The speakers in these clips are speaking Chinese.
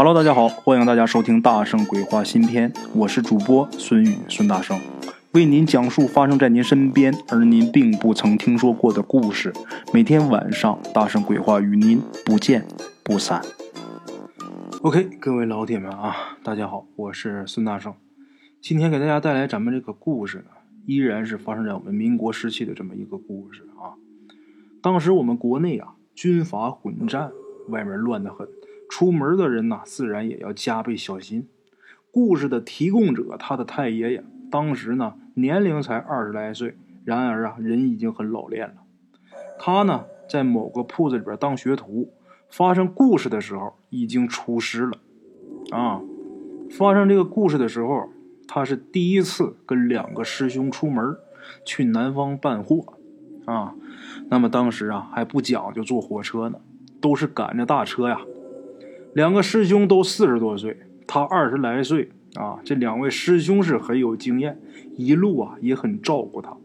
Hello，大家好，欢迎大家收听《大圣鬼话》新篇，我是主播孙宇孙大圣，为您讲述发生在您身边而您并不曾听说过的故事。每天晚上，《大圣鬼话》与您不见不散。OK，各位老铁们啊，大家好，我是孙大圣，今天给大家带来咱们这个故事呢，依然是发生在我们民国时期的这么一个故事啊。当时我们国内啊，军阀混战，外面乱得很。出门的人呐，自然也要加倍小心。故事的提供者，他的太爷爷，当时呢年龄才二十来岁，然而啊人已经很老练了。他呢在某个铺子里边当学徒，发生故事的时候已经出师了。啊，发生这个故事的时候，他是第一次跟两个师兄出门去南方办货。啊，那么当时啊还不讲究坐火车呢，都是赶着大车呀。两个师兄都四十多岁，他二十来岁啊。这两位师兄是很有经验，一路啊也很照顾他。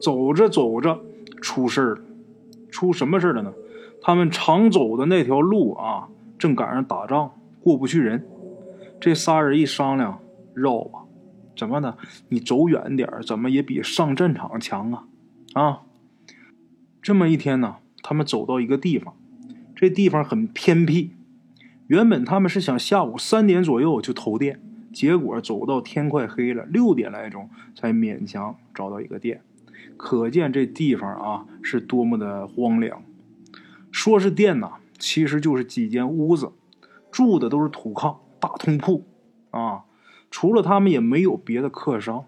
走着走着出事了，出什么事了呢？他们常走的那条路啊，正赶上打仗，过不去人。这仨人一商量，绕吧，怎么呢？你走远点怎么也比上战场强啊！啊，这么一天呢，他们走到一个地方，这地方很偏僻。原本他们是想下午三点左右就投店，结果走到天快黑了，六点来钟才勉强找到一个店。可见这地方啊是多么的荒凉。说是店呐，其实就是几间屋子，住的都是土炕、大通铺啊。除了他们也没有别的客商。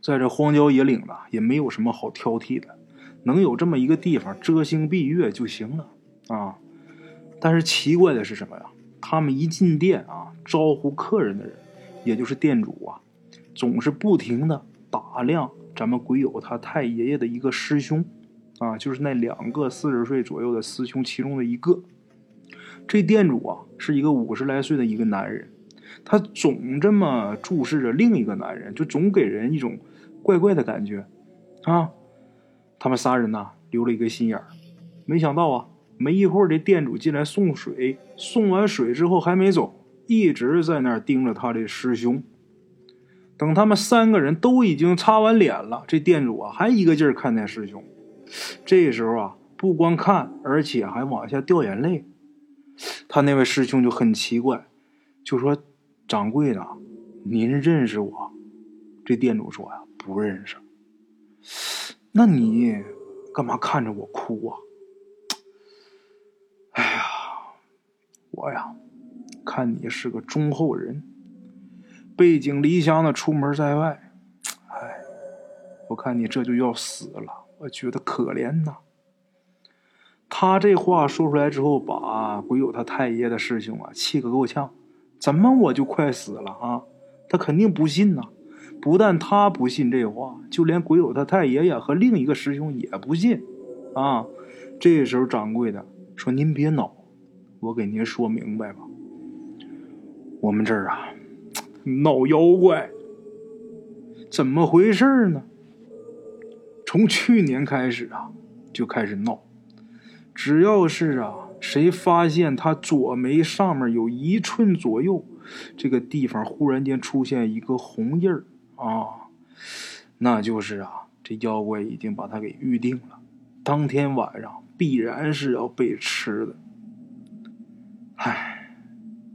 在这荒郊野岭的，也没有什么好挑剔的，能有这么一个地方遮星蔽月就行了啊。但是奇怪的是什么呀？他们一进店啊，招呼客人的人，也就是店主啊，总是不停的打量咱们鬼友他太爷爷的一个师兄，啊，就是那两个四十岁左右的师兄其中的一个。这店主啊，是一个五十来岁的一个男人，他总这么注视着另一个男人，就总给人一种怪怪的感觉，啊，他们仨人呐，留了一个心眼儿，没想到啊。没一会儿，这店主进来送水，送完水之后还没走，一直在那儿盯着他的师兄。等他们三个人都已经擦完脸了，这店主啊还一个劲儿看那师兄。这时候啊，不光看，而且还往下掉眼泪。他那位师兄就很奇怪，就说：“掌柜的，您认识我？”这店主说：“呀，不认识。”那你干嘛看着我哭啊？我呀，看你是个忠厚人，背井离乡的出门在外，哎，我看你这就要死了，我觉得可怜呐。他这话说出来之后，把鬼友他太爷的师兄啊气个够呛。怎么我就快死了啊？他肯定不信呐。不但他不信这话，就连鬼友他太爷爷和另一个师兄也不信啊。这时候掌柜的说：“您别恼。”我给您说明白吧，我们这儿啊闹妖怪，怎么回事呢？从去年开始啊就开始闹，只要是啊谁发现他左眉上面有一寸左右这个地方忽然间出现一个红印儿啊，那就是啊这妖怪已经把他给预定了，当天晚上必然是要被吃的。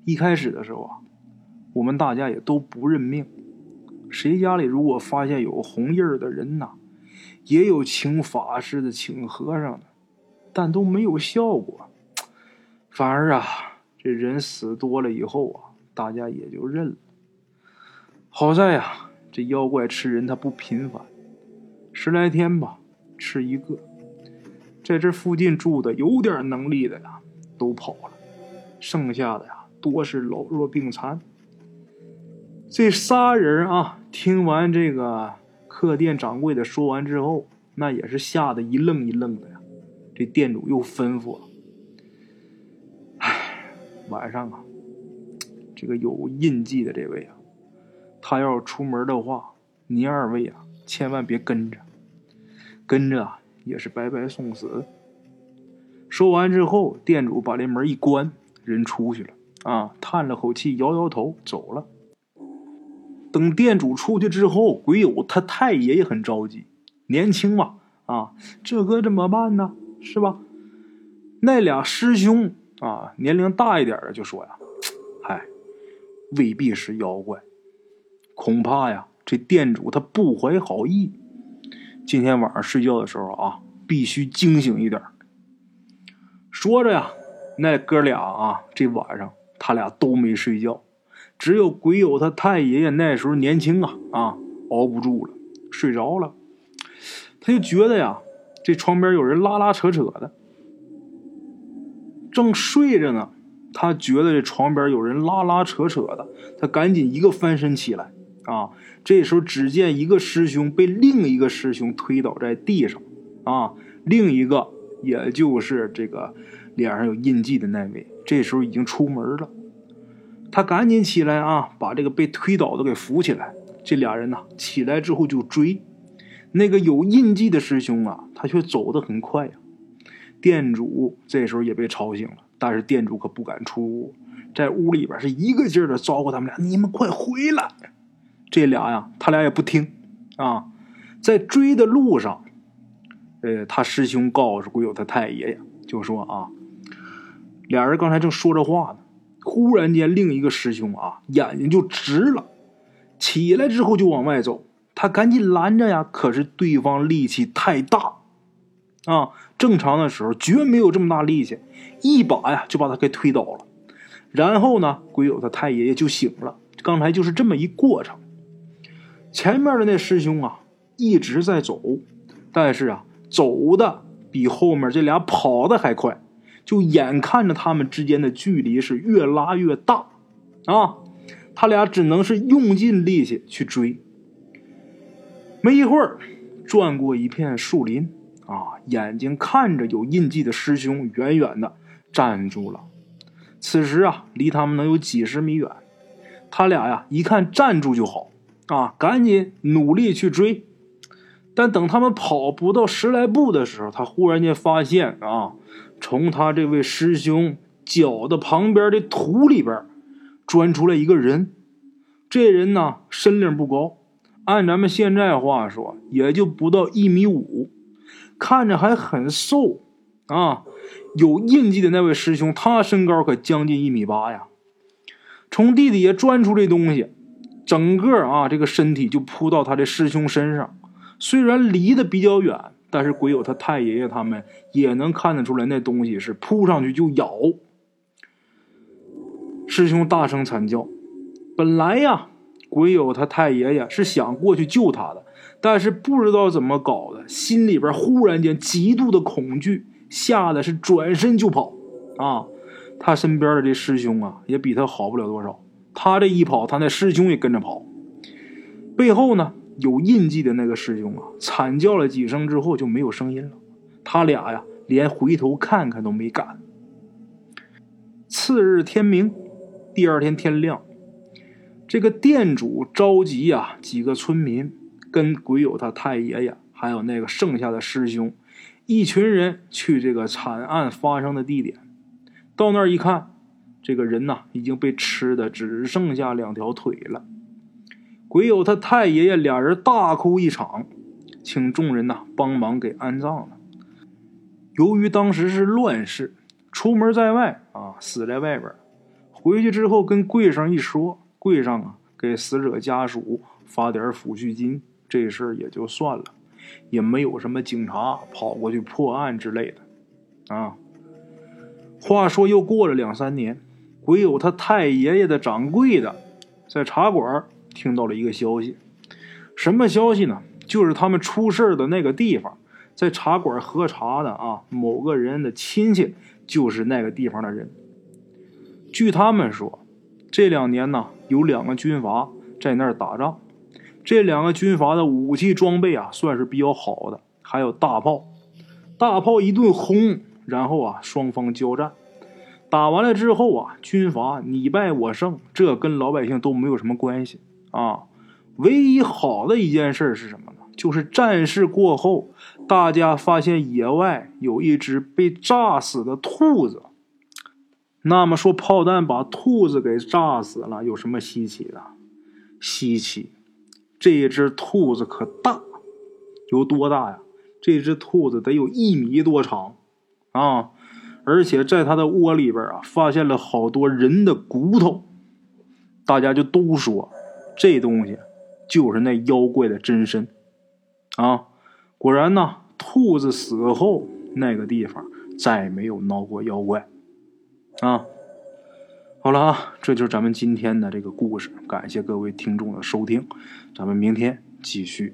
一开始的时候啊，我们大家也都不认命。谁家里如果发现有红印儿的人呐，也有请法师的、请和尚的，但都没有效果。反而啊，这人死多了以后啊，大家也就认了。好在呀，这妖怪吃人他不频繁，十来天吧吃一个。在这附近住的有点能力的呀，都跑了。剩下的呀，多是老弱病残。这仨人啊，听完这个客店掌柜的说完之后，那也是吓得一愣一愣的呀。这店主又吩咐了：“哎，晚上啊，这个有印记的这位啊，他要出门的话，您二位啊，千万别跟着，跟着啊也是白白送死。”说完之后，店主把这门一关。人出去了，啊，叹了口气，摇摇头走了。等店主出去之后，鬼友他太爷爷很着急，年轻嘛，啊，这可怎么办呢？是吧？那俩师兄啊，年龄大一点的就说呀：“嗨，未必是妖怪，恐怕呀，这店主他不怀好意。今天晚上睡觉的时候啊，必须惊醒一点。”说着呀，那哥俩啊，这晚上他俩都没睡觉。只有鬼友他太爷爷那时候年轻啊啊，熬不住了，睡着了。他就觉得呀，这床边有人拉拉扯扯的。正睡着呢，他觉得这床边有人拉拉扯扯的，他赶紧一个翻身起来啊。这时候只见一个师兄被另一个师兄推倒在地上啊，另一个也就是这个脸上有印记的那位，这时候已经出门了。他赶紧起来啊，把这个被推倒的给扶起来。这俩人呢，起来之后就追那个有印记的师兄啊，他却走得很快呀。店主这时候也被吵醒了，但是店主可不敢出屋，在屋里边是一个劲儿的招呼他们俩：“你们快回来！”这俩呀，他俩也不听啊。在追的路上，呃，他师兄告诉鬼友他太爷爷，就说啊，俩人刚才正说着话呢。忽然间，另一个师兄啊，眼睛就直了，起来之后就往外走。他赶紧拦着呀，可是对方力气太大，啊，正常的时候绝没有这么大力气，一把呀就把他给推倒了。然后呢，鬼友他太爷爷就醒了。刚才就是这么一过程。前面的那师兄啊，一直在走，但是啊，走的比后面这俩跑的还快。就眼看着他们之间的距离是越拉越大，啊，他俩只能是用尽力气去追。没一会儿，转过一片树林，啊，眼睛看着有印记的师兄远远的站住了。此时啊，离他们能有几十米远。他俩呀，一看站住就好，啊，赶紧努力去追。但等他们跑不到十来步的时候，他忽然间发现啊。从他这位师兄脚的旁边的土里边钻出来一个人，这人呢身量不高，按咱们现在话说也就不到一米五，看着还很瘦啊。有印记的那位师兄，他身高可将近一米八呀。从地底下钻出这东西，整个啊这个身体就扑到他的师兄身上，虽然离得比较远。但是鬼友他太爷爷他们也能看得出来，那东西是扑上去就咬。师兄大声惨叫。本来呀，鬼友他太爷爷是想过去救他的，但是不知道怎么搞的，心里边忽然间极度的恐惧，吓得是转身就跑。啊，他身边的这师兄啊，也比他好不了多少。他这一跑，他那师兄也跟着跑。背后呢？有印记的那个师兄啊，惨叫了几声之后就没有声音了。他俩呀，连回头看看都没敢。次日天明，第二天天亮，这个店主召集呀几个村民，跟鬼友他太爷爷，还有那个剩下的师兄，一群人去这个惨案发生的地点。到那儿一看，这个人呐已经被吃的只剩下两条腿了。鬼友他太爷爷俩人大哭一场，请众人呐帮忙给安葬了。由于当时是乱世，出门在外啊，死在外边，回去之后跟柜上一说，柜上啊给死者家属发点抚恤金，这事儿也就算了，也没有什么警察跑过去破案之类的啊。话说又过了两三年，鬼友他太爷爷的掌柜的在茶馆。听到了一个消息，什么消息呢？就是他们出事的那个地方，在茶馆喝茶的啊，某个人的亲戚就是那个地方的人。据他们说，这两年呢，有两个军阀在那儿打仗，这两个军阀的武器装备啊，算是比较好的，还有大炮。大炮一顿轰，然后啊，双方交战。打完了之后啊，军阀你败我胜，这跟老百姓都没有什么关系。啊，唯一好的一件事是什么呢？就是战事过后，大家发现野外有一只被炸死的兔子。那么说炮弹把兔子给炸死了，有什么稀奇的？稀奇，这只兔子可大，有多大呀？这只兔子得有一米多长啊！而且在它的窝里边啊，发现了好多人的骨头，大家就都说这东西就是那妖怪的真身啊！果然呢，兔子死后那个地方再也没有闹过妖怪。啊，好了啊，这就是咱们今天的这个故事，感谢各位听众的收听，咱们明天继续。